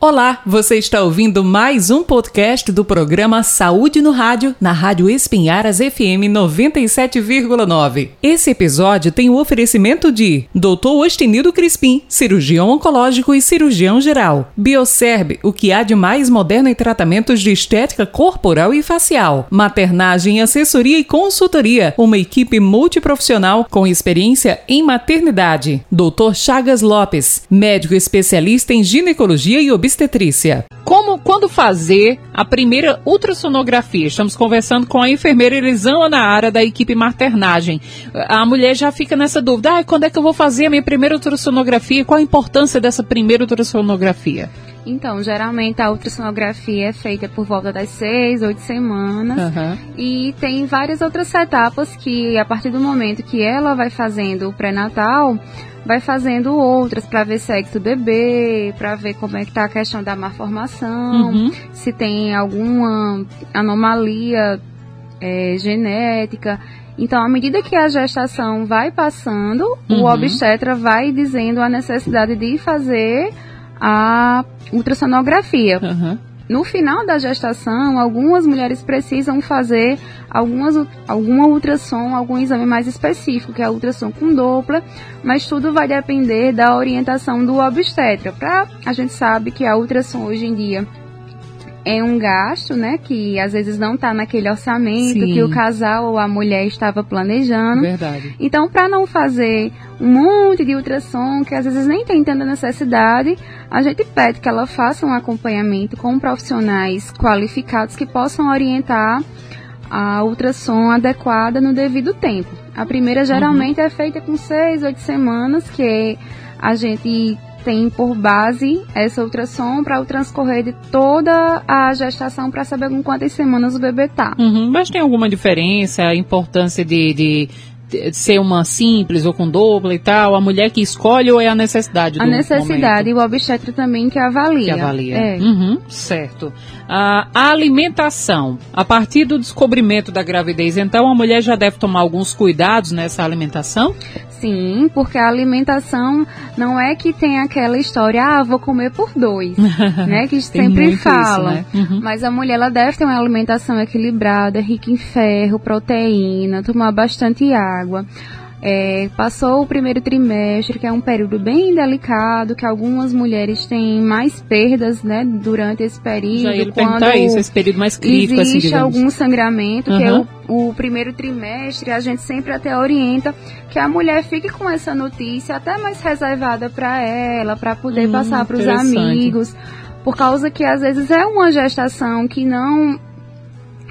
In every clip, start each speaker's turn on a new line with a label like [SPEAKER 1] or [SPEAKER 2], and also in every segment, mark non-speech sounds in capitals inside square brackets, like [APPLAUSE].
[SPEAKER 1] Olá, você está ouvindo mais um podcast do programa Saúde no Rádio, na Rádio Espinharas FM 97,9. Esse episódio tem o oferecimento de Dr. Ostenido Crispim, cirurgião oncológico e cirurgião geral. Bioserb, o que há de mais moderno em tratamentos de estética corporal e facial. Maternagem, assessoria e consultoria, uma equipe multiprofissional com experiência em maternidade. Dr. Chagas Lopes, médico especialista em ginecologia e obstetrícia obstetrícia. Como, quando fazer a primeira ultrassonografia? Estamos conversando com a enfermeira Elisana área da equipe maternagem. A mulher já fica nessa dúvida, ah, quando é que eu vou fazer a minha primeira ultrassonografia? Qual a importância dessa primeira ultrassonografia?
[SPEAKER 2] Então, geralmente a ultrassonografia é feita por volta das seis, oito semanas. Uhum. E tem várias outras etapas que, a partir do momento que ela vai fazendo o pré-natal, vai fazendo outras para ver sexo do bebê, para ver como é que tá a questão da malformação, uhum. se tem alguma anomalia é, genética. Então, à medida que a gestação vai passando, uhum. o obstetra vai dizendo a necessidade de fazer a ultrassonografia. Uhum. No final da gestação, algumas mulheres precisam fazer algumas, alguma ultrassom, algum exame mais específico, que é a ultrassom com Doppler, mas tudo vai depender da orientação do obstetra. Pra, a gente sabe que a ultrassom hoje em dia é um gasto, né, que às vezes não está naquele orçamento Sim. que o casal ou a mulher estava planejando.
[SPEAKER 1] Verdade.
[SPEAKER 2] Então, para não fazer um monte de ultrassom que às vezes nem tem tanta necessidade, a gente pede que ela faça um acompanhamento com profissionais qualificados que possam orientar a ultrassom adequada no devido tempo. A primeira geralmente uhum. é feita com seis, oito semanas, que a gente tem por base essa ultrassom para o transcorrer de toda a gestação para saber com quantas semanas o bebê está.
[SPEAKER 1] Uhum, mas tem alguma diferença, a importância de, de ser uma simples ou com dupla e tal, a mulher que escolhe ou é a necessidade do
[SPEAKER 2] A necessidade momento? e o obstetra também que avalia.
[SPEAKER 1] Que avalia. É. Uhum, certo. Ah, a alimentação, a partir do descobrimento da gravidez, então a mulher já deve tomar alguns cuidados nessa alimentação?
[SPEAKER 2] Sim, porque a alimentação não é que tem aquela história, ah, vou comer por dois, [LAUGHS] né? Que sempre falam. Né? Uhum. Mas a mulher ela deve ter uma alimentação equilibrada, rica em ferro, proteína, tomar bastante água. É, passou o primeiro trimestre, que é um período bem delicado, que algumas mulheres têm mais perdas, né, durante esse período. Já
[SPEAKER 1] ia quando isso, esse período mais crítico,
[SPEAKER 2] assim,
[SPEAKER 1] existe
[SPEAKER 2] assim, algum sangramento, uhum. que é o, o, primeiro trimestre, a gente sempre até orienta que a mulher fique com essa notícia até mais reservada para ela, para poder hum, passar para os amigos, por causa que às vezes é uma gestação que não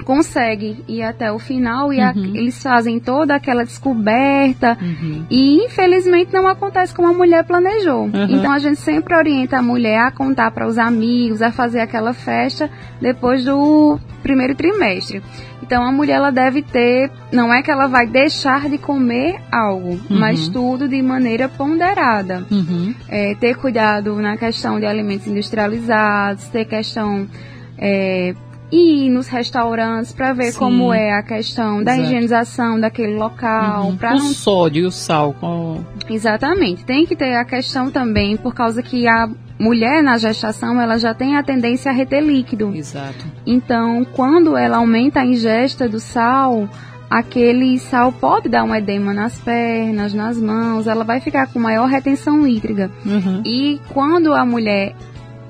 [SPEAKER 2] consegue ir até o final e uhum. a, eles fazem toda aquela descoberta uhum. e infelizmente não acontece como a mulher planejou. Uhum. Então a gente sempre orienta a mulher a contar para os amigos, a fazer aquela festa depois do primeiro trimestre. Então a mulher ela deve ter, não é que ela vai deixar de comer algo, uhum. mas tudo de maneira ponderada. Uhum. É, ter cuidado na questão de alimentos industrializados, ter questão é, ir nos restaurantes para ver Sim. como é a questão da Exato. higienização daquele local.
[SPEAKER 1] Uhum. o não... sódio e o sal. Com...
[SPEAKER 2] Exatamente. Tem que ter a questão também, por causa que a mulher na gestação ela já tem a tendência a reter líquido.
[SPEAKER 1] Exato.
[SPEAKER 2] Então, quando ela aumenta a ingesta do sal, aquele sal pode dar um edema nas pernas, nas mãos, ela vai ficar com maior retenção hídrica. Uhum. E quando a mulher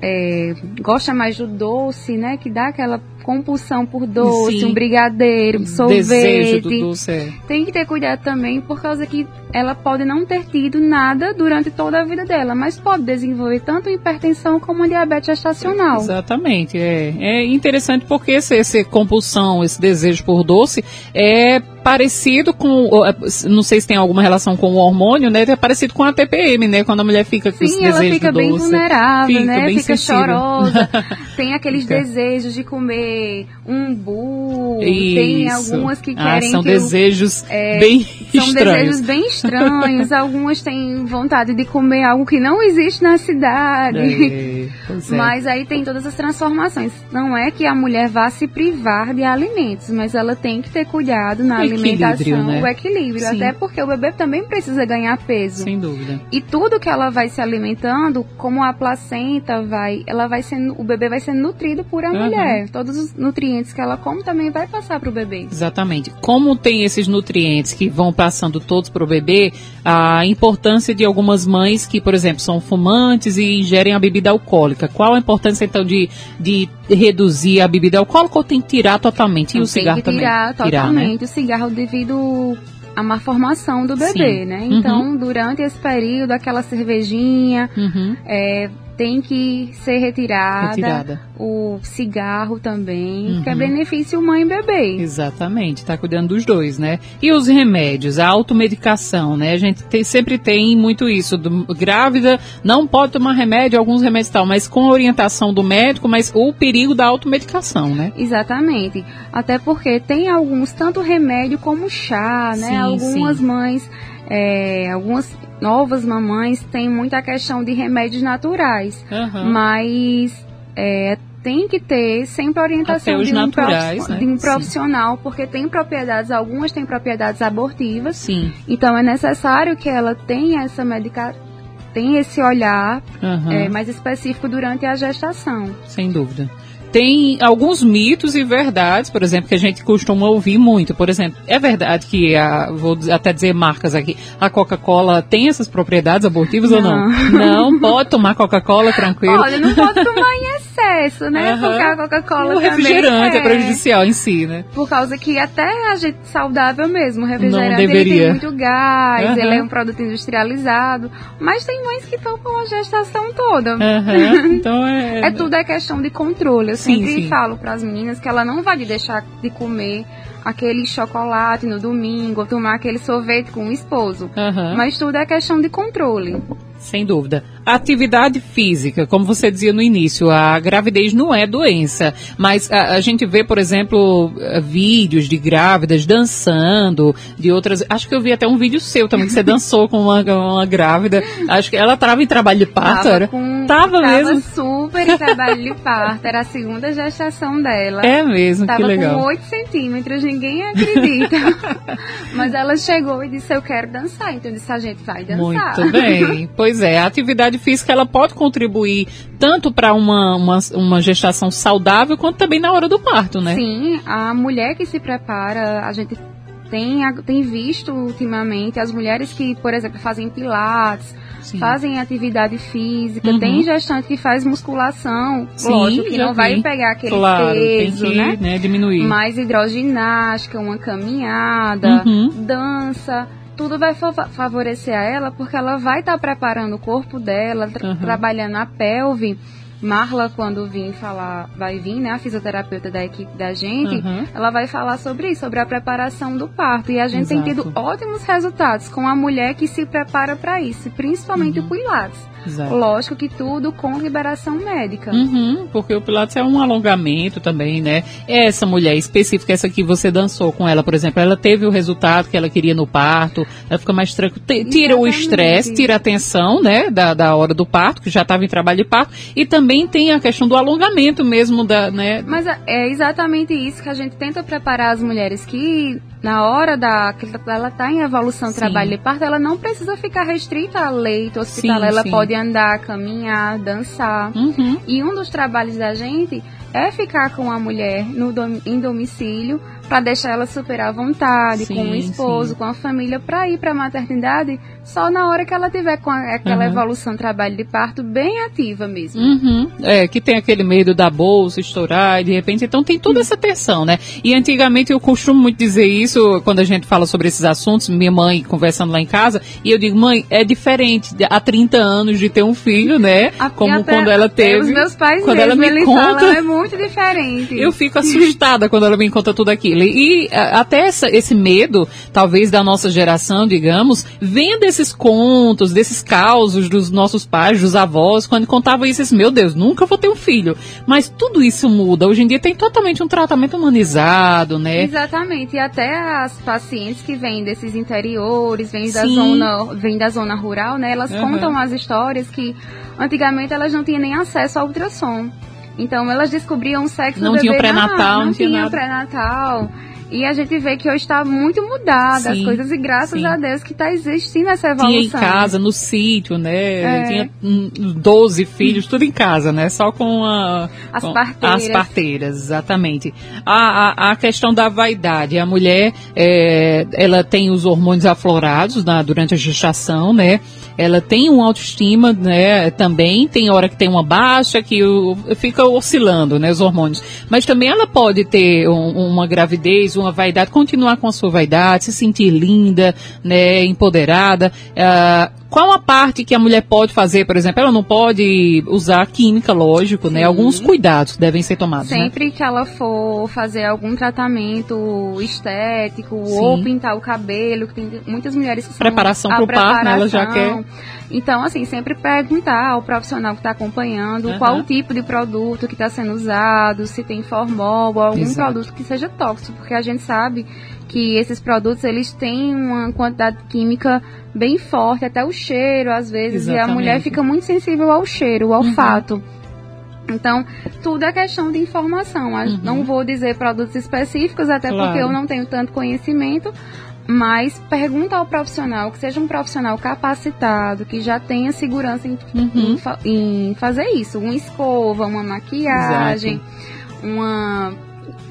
[SPEAKER 2] é, gosta mais do doce, né? Que dá aquela compulsão por doce, Sim. um brigadeiro, um sorvete.
[SPEAKER 1] Do doce, é.
[SPEAKER 2] Tem que ter cuidado também, por causa que ela pode não ter tido nada durante toda a vida dela, mas pode desenvolver tanto hipertensão como diabetes gestacional.
[SPEAKER 1] Exatamente. É, é interessante porque essa, essa compulsão, esse desejo por doce é parecido com, é, não sei se tem alguma relação com o hormônio, né? É parecido com a TPM, né? Quando a mulher fica com Sim, esse desejo
[SPEAKER 2] fica
[SPEAKER 1] doce.
[SPEAKER 2] bem vulnerável, fica né? Bem fica sensível. chorosa. [LAUGHS] tem aqueles fica. desejos de comer um bu, tem algumas que ah, querem
[SPEAKER 1] são
[SPEAKER 2] que
[SPEAKER 1] desejos é, bem são estranhos.
[SPEAKER 2] desejos bem estranhos, [LAUGHS] algumas têm vontade de comer algo que não existe na cidade. É, é. Mas aí tem todas as transformações. Não é que a mulher vá se privar de alimentos, mas ela tem que ter cuidado na o alimentação, né? o equilíbrio, Sim. até porque o bebê também precisa ganhar peso.
[SPEAKER 1] Sem dúvida.
[SPEAKER 2] E tudo que ela vai se alimentando, como a placenta vai, ela vai sendo, o bebê vai sendo nutrido por a uhum. mulher. Todos os nutrientes que ela come também vai passar para o bebê.
[SPEAKER 1] Exatamente. Como tem esses nutrientes que vão passando todos para o bebê, a importância de algumas mães que, por exemplo, são fumantes e ingerem a bebida alcoólica. Qual a importância então de, de reduzir a bebida alcoólica ou tem que tirar totalmente? E o cigarro
[SPEAKER 2] também? Tirar totalmente tirar, né? o cigarro devido a má formação do bebê, Sim. né? Então, uhum. durante esse período, aquela cervejinha, uhum. é, tem que ser retirada. retirada. O cigarro também, uhum. que é benefício mãe e bebê.
[SPEAKER 1] Exatamente, tá cuidando dos dois, né? E os remédios, a automedicação, né? A gente tem, sempre tem muito isso. Do, grávida não pode tomar remédio, alguns remédios tal, mas com a orientação do médico, mas o perigo da automedicação, né?
[SPEAKER 2] Exatamente. Até porque tem alguns, tanto remédio como chá, né? Sim, Algumas sim. mães é, algumas novas mamães têm muita questão de remédios naturais, uhum. mas é, tem que ter sempre orientação de um, naturais, né? de um, profissional, Sim. porque tem propriedades, algumas têm propriedades abortivas.
[SPEAKER 1] Sim.
[SPEAKER 2] Então é necessário que ela tenha essa medicação tem esse olhar uhum. é, mais específico durante a gestação.
[SPEAKER 1] Sem dúvida tem alguns mitos e verdades, por exemplo, que a gente costuma ouvir muito. Por exemplo, é verdade que a, vou até dizer marcas aqui, a Coca-Cola tem essas propriedades abortivas
[SPEAKER 2] não.
[SPEAKER 1] ou não? Não, pode tomar Coca-Cola tranquilo.
[SPEAKER 2] Olha, não pode tomar em excesso, né? Uhum. Porque a Coca-Cola O
[SPEAKER 1] refrigerante
[SPEAKER 2] é.
[SPEAKER 1] é. prejudicial em si, né?
[SPEAKER 2] Por causa que até a gente saudável mesmo, o refrigerante não deveria. tem muito gás, uhum. ele é um produto industrializado, mas tem mães que tomam a gestação toda.
[SPEAKER 1] Uhum. [LAUGHS] Então é...
[SPEAKER 2] é tudo é questão de controle sempre sim. falo para as meninas que ela não vai deixar de comer aquele chocolate no domingo, ou tomar aquele sorvete com o esposo. Uhum. Mas tudo é questão de controle.
[SPEAKER 1] Sem dúvida. Atividade física, como você dizia no início, a gravidez não é doença, mas a, a, gente vê, por exemplo, vídeos de grávidas dançando, de outras. Acho que eu vi até um vídeo seu também, que você [LAUGHS] dançou com uma, uma grávida. Acho que ela estava em trabalho de parto,
[SPEAKER 2] tava
[SPEAKER 1] era?
[SPEAKER 2] Com, tava, tava mesmo? super em trabalho de [LAUGHS] parto, era a segunda gestação dela.
[SPEAKER 1] É mesmo, tava que legal.
[SPEAKER 2] com 8 centímetros, ninguém acredita. [LAUGHS] mas ela chegou e disse: Eu quero dançar. Então eu disse: A gente vai dançar.
[SPEAKER 1] Muito bem. Pois Pois é, a atividade física ela pode contribuir tanto para uma, uma, uma, gestação saudável quanto também na hora do parto, né?
[SPEAKER 2] Sim, a mulher que se prepara, a gente tem, tem visto ultimamente as mulheres que, por exemplo, fazem pilates, Sim. fazem atividade física, uhum. tem gestante que faz musculação, Sim, lógico que não vai pegar aquele claro, peso,
[SPEAKER 1] que,
[SPEAKER 2] né?
[SPEAKER 1] né? Diminuir.
[SPEAKER 2] Mais hidroginástica, uma caminhada, uhum. dança tudo vai favorecer a ela porque ela vai estar tá preparando o corpo dela, tra uhum. trabalhando a pelve. Marla, quando vir falar, vai vir, né, a fisioterapeuta da equipe da gente, uhum. ela vai falar sobre isso, sobre a preparação do parto. E a gente Exato. tem tido ótimos resultados com a mulher que se prepara para isso, principalmente uhum. o Pilates. Exato. Lógico que tudo com liberação médica.
[SPEAKER 1] Uhum, porque o Pilates é um alongamento também, né? Essa mulher específica, essa que você dançou com ela, por exemplo, ela teve o resultado que ela queria no parto, ela fica mais tranquila, tira Exatamente. o estresse, tira a tensão, né, da, da hora do parto, que já estava em trabalho de parto, e também tem a questão do alongamento mesmo, da, né?
[SPEAKER 2] Mas é exatamente isso que a gente tenta preparar as mulheres que na hora da que ela está em evolução sim. trabalho de parto, ela não precisa ficar restrita a leito hospitalar, ela sim. pode andar, caminhar, dançar. Uhum. E um dos trabalhos da gente é ficar com a mulher no em domicílio para deixar ela super à vontade sim, com o esposo, com a família, para ir para a maternidade só na hora que ela tiver com a, aquela uhum. evolução trabalho de parto bem ativa mesmo.
[SPEAKER 1] Uhum. É, que tem aquele medo da bolsa estourar e de repente, então tem toda essa tensão, né? E antigamente eu costumo muito dizer isso isso quando a gente fala sobre esses assuntos, minha mãe conversando lá em casa, e eu digo, mãe, é diferente há 30 anos de ter um filho, né? A, Como até, quando ela teve. Os
[SPEAKER 2] meus pais quando mesmo, ela me conta, é muito diferente.
[SPEAKER 1] Eu fico [LAUGHS] assustada quando ela me conta tudo aquilo. E a, até essa, esse medo, talvez da nossa geração, digamos, vem desses contos, desses causos dos nossos pais, dos avós, quando contavam isso, assim, meu Deus, nunca vou ter um filho. Mas tudo isso muda. Hoje em dia tem totalmente um tratamento humanizado, né?
[SPEAKER 2] Exatamente. E até as pacientes que vêm desses interiores, vêm da zona, vêm da zona rural, né? Elas uhum. contam as histórias que antigamente elas não tinham nem acesso ao ultrassom. Então elas descobriam o sexo
[SPEAKER 1] não
[SPEAKER 2] do
[SPEAKER 1] bebê. Pré-natal,
[SPEAKER 2] não,
[SPEAKER 1] não tinha,
[SPEAKER 2] tinha pré-natal. E a gente vê que hoje está muito mudada sim, as coisas e graças sim. a Deus que está existindo essa evolução.
[SPEAKER 1] Tinha em casa, no sítio, né? É. Tinha 12 filhos, tudo em casa, né? Só com, a,
[SPEAKER 2] as,
[SPEAKER 1] com
[SPEAKER 2] parteiras.
[SPEAKER 1] as parteiras. exatamente. A, a, a questão da vaidade. A mulher, é, ela tem os hormônios aflorados na, durante a gestação, né? Ela tem uma autoestima, né? Também tem hora que tem uma baixa, que fica oscilando, né? Os hormônios. Mas também ela pode ter um, uma gravidez, uma vaidade, continuar com a sua vaidade, se sentir linda, né, empoderada. Uh, qual a parte que a mulher pode fazer, por exemplo? Ela não pode usar química, lógico, né? Sim. Alguns cuidados devem ser tomados.
[SPEAKER 2] Né? Sempre
[SPEAKER 1] né?
[SPEAKER 2] que ela for fazer algum tratamento estético Sim. ou pintar o cabelo, que tem muitas mulheres que
[SPEAKER 1] preparação para o parto, né? Ela já quer.
[SPEAKER 2] Então, assim, sempre perguntar ao profissional que está acompanhando uhum. qual o tipo de produto que está sendo usado, se tem formol ou algum Exato. produto que seja tóxico, porque a gente sabe que esses produtos eles têm uma quantidade química bem forte, até o cheiro às vezes, Exatamente. e a mulher fica muito sensível ao cheiro, ao uhum. olfato. Então, tudo é questão de informação. Uhum. Não vou dizer produtos específicos, até claro. porque eu não tenho tanto conhecimento, mas pergunta ao profissional, que seja um profissional capacitado, que já tenha segurança em, uhum. em, em fazer isso. Uma escova, uma maquiagem, Exato. uma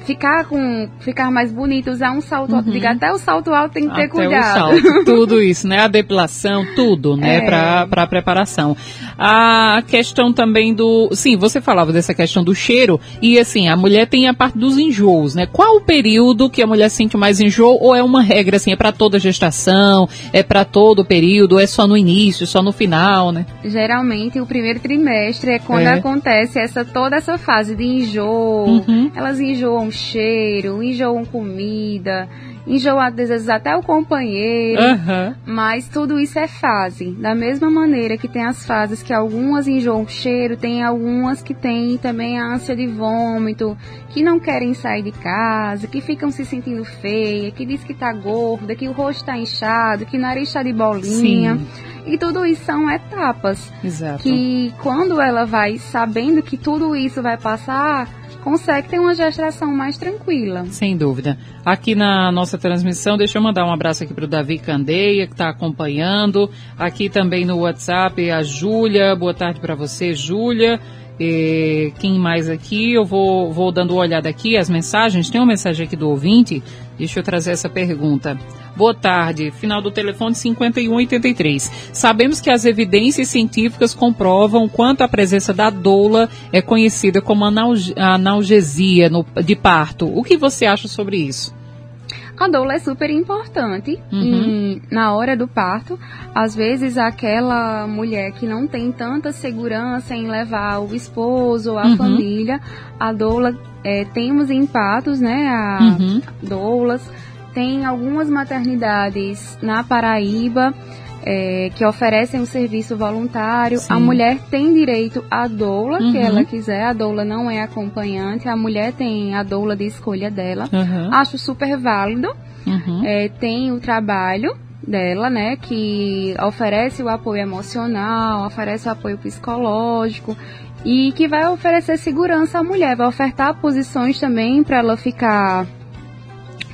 [SPEAKER 2] ficar com ficar mais bonito, usar um salto alto. Uhum. Diga, até o salto alto tem que ter até cuidado.
[SPEAKER 1] O salto, [LAUGHS] tudo isso, né? A depilação, tudo, né? É. Para a preparação. A questão também do. Sim, você falava dessa questão do cheiro. E assim, a mulher tem a parte dos enjoos, né? Qual o período que a mulher sente mais enjoo? Ou é uma regra, assim, é para toda gestação? É para todo período? É só no início, só no final, né?
[SPEAKER 2] Geralmente, o primeiro trimestre é quando é. acontece essa toda essa fase de enjoo. Uhum. Elas enjoam cheiro, enjoam comida, enjoam às vezes até o companheiro, uhum. mas tudo isso é fase. Da mesma maneira que tem as fases que algumas enjoam cheiro, tem algumas que têm também a ânsia de vômito, que não querem sair de casa, que ficam se sentindo feia, que diz que tá gorda, que o rosto tá inchado, que o nariz está de bolinha. Sim. E tudo isso são etapas.
[SPEAKER 1] Exato.
[SPEAKER 2] Que quando ela vai sabendo que tudo isso vai passar, consegue ter uma gestação mais tranquila.
[SPEAKER 1] Sem dúvida. Aqui na nossa transmissão, deixa eu mandar um abraço aqui para o Davi Candeia, que está acompanhando. Aqui também no WhatsApp, a Júlia. Boa tarde para você, Júlia. E quem mais aqui? Eu vou, vou dando uma olhada aqui, as mensagens. Tem uma mensagem aqui do ouvinte. Deixa eu trazer essa pergunta. Boa tarde. Final do telefone 5183. Sabemos que as evidências científicas comprovam quanto a presença da doula é conhecida como analgesia no, de parto. O que você acha sobre isso?
[SPEAKER 2] A doula é super importante uhum. na hora do parto. Às vezes, aquela mulher que não tem tanta segurança em levar o esposo ou a uhum. família, a doula, é, temos em Patos, né, a uhum. doulas tem algumas maternidades na Paraíba é, que oferecem um serviço voluntário. Sim. A mulher tem direito à doula, uhum. que ela quiser. A doula não é acompanhante. A mulher tem a doula de escolha dela. Uhum. Acho super válido. Uhum. É, tem o trabalho dela, né, que oferece o apoio emocional, oferece o apoio psicológico e que vai oferecer segurança à mulher, vai ofertar posições também para ela ficar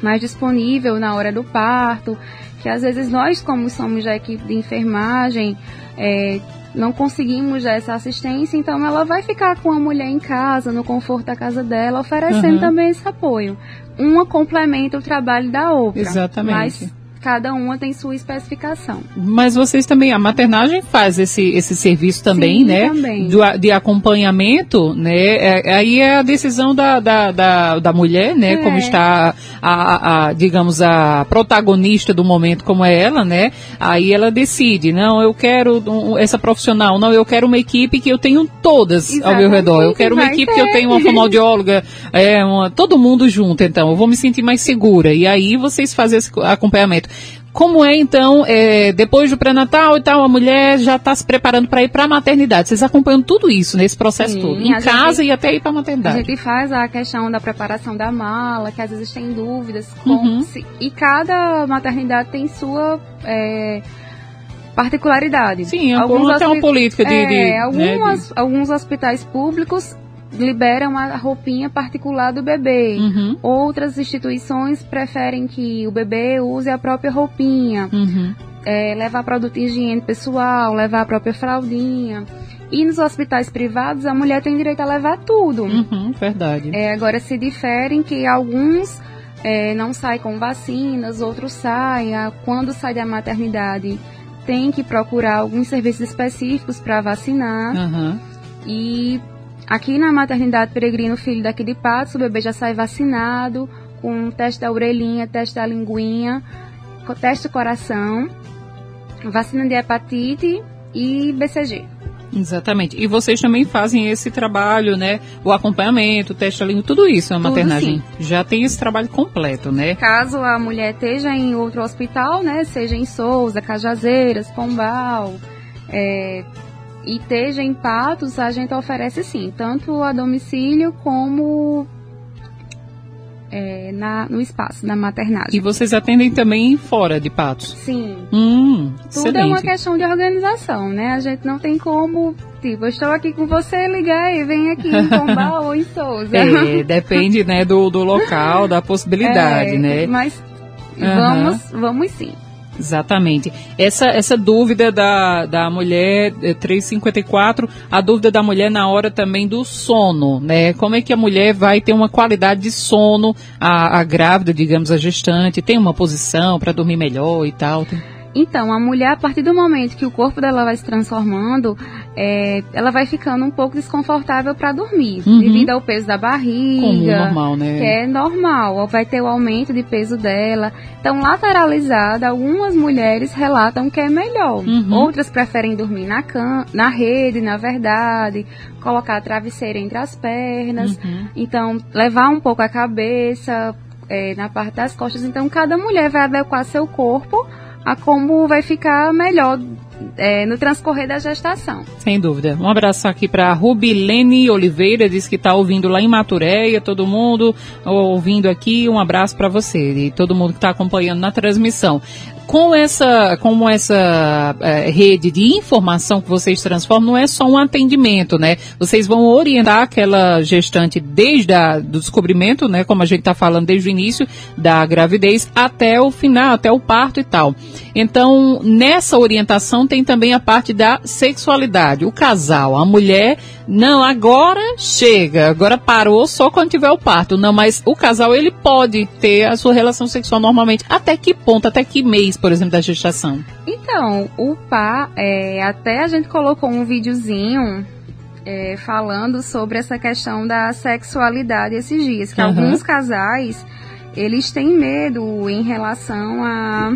[SPEAKER 2] mais disponível na hora do parto, que às vezes nós, como somos da equipe de enfermagem, é, não conseguimos já essa assistência, então ela vai ficar com a mulher em casa, no conforto da casa dela, oferecendo uhum. também esse apoio. Uma complementa o trabalho da outra.
[SPEAKER 1] Exatamente.
[SPEAKER 2] Mas cada uma tem sua especificação.
[SPEAKER 1] Mas vocês também, a maternagem faz esse, esse serviço também,
[SPEAKER 2] Sim,
[SPEAKER 1] né?
[SPEAKER 2] Também.
[SPEAKER 1] Do, de acompanhamento, né? É, aí é a decisão da, da, da, da mulher, né? É. Como está, a, a, a, digamos, a protagonista do momento, como é ela, né? Aí ela decide, não, eu quero um, essa profissional, não, eu quero uma equipe que eu tenho todas Exatamente, ao meu redor. Eu quero uma equipe ter. que eu tenho uma fonoaudióloga, é, uma, todo mundo junto, então. Eu vou me sentir mais segura. E aí vocês fazem esse acompanhamento. Como é, então, é, depois do pré-natal e tal, a mulher já está se preparando para ir para a maternidade? Vocês acompanham tudo isso nesse processo Sim, todo, em casa gente, e até ir para a maternidade?
[SPEAKER 2] A gente faz a questão da preparação da mala, que às vezes tem dúvidas. Uhum. Se, e cada maternidade tem sua... É, particularidade.
[SPEAKER 1] Sim, alguns até uma política de. É, de
[SPEAKER 2] algumas, né, de... Alguns hospitais públicos liberam a roupinha particular do bebê. Uhum. Outras instituições preferem que o bebê use a própria roupinha. Uhum. É, levar produto de higiene pessoal, levar a própria fraldinha. E nos hospitais privados, a mulher tem direito a levar tudo.
[SPEAKER 1] Uhum, verdade.
[SPEAKER 2] É, agora, se diferem que alguns é, não saem com vacinas, outros saem. Quando sai da maternidade, tem que procurar alguns serviços específicos para vacinar. Uhum. E Aqui na maternidade Peregrino Filho daqui de Patos, o bebê já sai vacinado com teste da orelhinha, teste da linguinha, teste do coração, vacina de hepatite e BCG.
[SPEAKER 1] Exatamente. E vocês também fazem esse trabalho, né? O acompanhamento, o teste da língua, tudo isso na maternagem. Sim. Já tem esse trabalho completo, né?
[SPEAKER 2] Caso a mulher esteja em outro hospital, né? Seja em Souza, Cajazeiras, Pombal, é, e esteja em Patos, a gente oferece sim, tanto a domicílio como é, na, no espaço, na maternagem.
[SPEAKER 1] E vocês atendem também fora de Patos?
[SPEAKER 2] Sim.
[SPEAKER 1] Hum,
[SPEAKER 2] Tudo excelente. é uma questão de organização, né? A gente não tem como, tipo, eu estou aqui com você, ligar e vem aqui em Pombal [LAUGHS] ou em Souza.
[SPEAKER 1] É, depende, né, do, do local, da possibilidade, [LAUGHS] é, né?
[SPEAKER 2] Mas uhum. vamos, vamos sim.
[SPEAKER 1] Exatamente. Essa, essa dúvida da, da mulher 354, é, a dúvida da mulher na hora também do sono, né? Como é que a mulher vai ter uma qualidade de sono, a, a grávida, digamos, a gestante, tem uma posição para dormir melhor e tal? Tem...
[SPEAKER 2] Então, a mulher, a partir do momento que o corpo dela vai se transformando, é, ela vai ficando um pouco desconfortável para dormir, uhum. devido ao peso da barriga.
[SPEAKER 1] Como normal, né?
[SPEAKER 2] Que é normal, vai ter o aumento de peso dela. Então, lateralizada, algumas mulheres relatam que é melhor. Uhum. Outras preferem dormir na, cama, na rede, na verdade, colocar a travesseira entre as pernas. Uhum. Então, levar um pouco a cabeça é, na parte das costas. Então, cada mulher vai adequar seu corpo a como vai ficar melhor é, no transcorrer da gestação.
[SPEAKER 1] Sem dúvida. Um abraço aqui para Rubilene Oliveira, diz que está ouvindo lá em Maturéia, todo mundo ouvindo aqui. Um abraço para você e todo mundo que está acompanhando na transmissão com essa, como essa é, rede de informação que vocês transformam, não é só um atendimento, né? Vocês vão orientar aquela gestante desde o descobrimento, né? Como a gente está falando desde o início da gravidez até o final, até o parto e tal. Então, nessa orientação tem também a parte da sexualidade. O casal, a mulher, não, agora chega, agora parou só quando tiver o parto. Não, mas o casal, ele pode ter a sua relação sexual normalmente. Até que ponto, até que mês? por exemplo, da gestação?
[SPEAKER 2] Então, o PA, é, até a gente colocou um videozinho é, falando sobre essa questão da sexualidade esses dias, que uhum. alguns casais, eles têm medo em relação a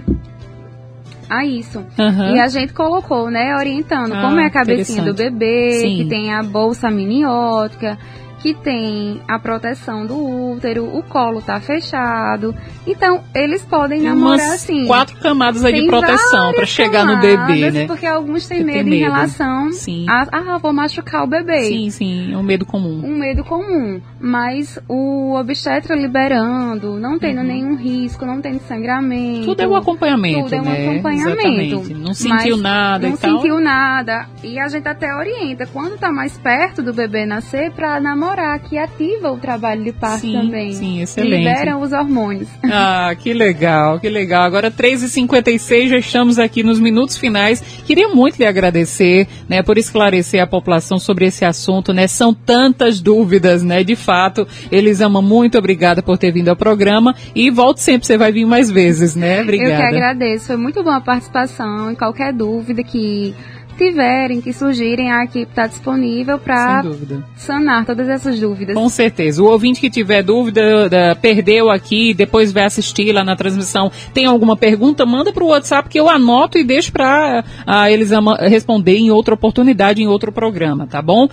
[SPEAKER 2] a isso. Uhum. E a gente colocou, né, orientando ah, como é a cabecinha do bebê, Sim. que tem a bolsa miniótica, que tem a proteção do útero, o colo tá fechado. Então, eles podem namorar Umas assim.
[SPEAKER 1] quatro camadas aí de proteção para chegar no bebê, né?
[SPEAKER 2] Porque alguns têm medo, medo, em relação sim. a, ah, vou machucar o bebê.
[SPEAKER 1] Sim, sim, é um medo comum.
[SPEAKER 2] Um medo comum. Mas o obstetra liberando, não tendo uhum. nenhum risco, não tendo sangramento.
[SPEAKER 1] Tudo é um acompanhamento,
[SPEAKER 2] Tudo é
[SPEAKER 1] um
[SPEAKER 2] né? acompanhamento.
[SPEAKER 1] Exatamente. Não sentiu nada
[SPEAKER 2] não
[SPEAKER 1] e tal.
[SPEAKER 2] Não sentiu nada. E a gente até orienta, quando tá mais perto do bebê nascer, para namorar ignorar que ativa o trabalho de parto
[SPEAKER 1] sim,
[SPEAKER 2] também.
[SPEAKER 1] Sim, excelente.
[SPEAKER 2] Liberam os hormônios. [LAUGHS]
[SPEAKER 1] Ah, que legal, que legal. Agora 3h56, já estamos aqui nos minutos finais. Queria muito lhe agradecer, né, por esclarecer a população sobre esse assunto, né? São tantas dúvidas, né? De fato, eles amam muito. Obrigada por ter vindo ao programa e volte sempre, você vai vir mais vezes, né? Obrigada.
[SPEAKER 2] Eu que agradeço. Foi muito boa a participação e qualquer dúvida que tiverem, que surgirem, a equipe está disponível para sanar todas essas dúvidas.
[SPEAKER 1] Com certeza. O ouvinte que tiver dúvida, da, perdeu aqui, depois vai assistir lá na transmissão, tem alguma pergunta, manda para o WhatsApp que eu anoto e deixo para eles responder em outra oportunidade, em outro programa, tá bom?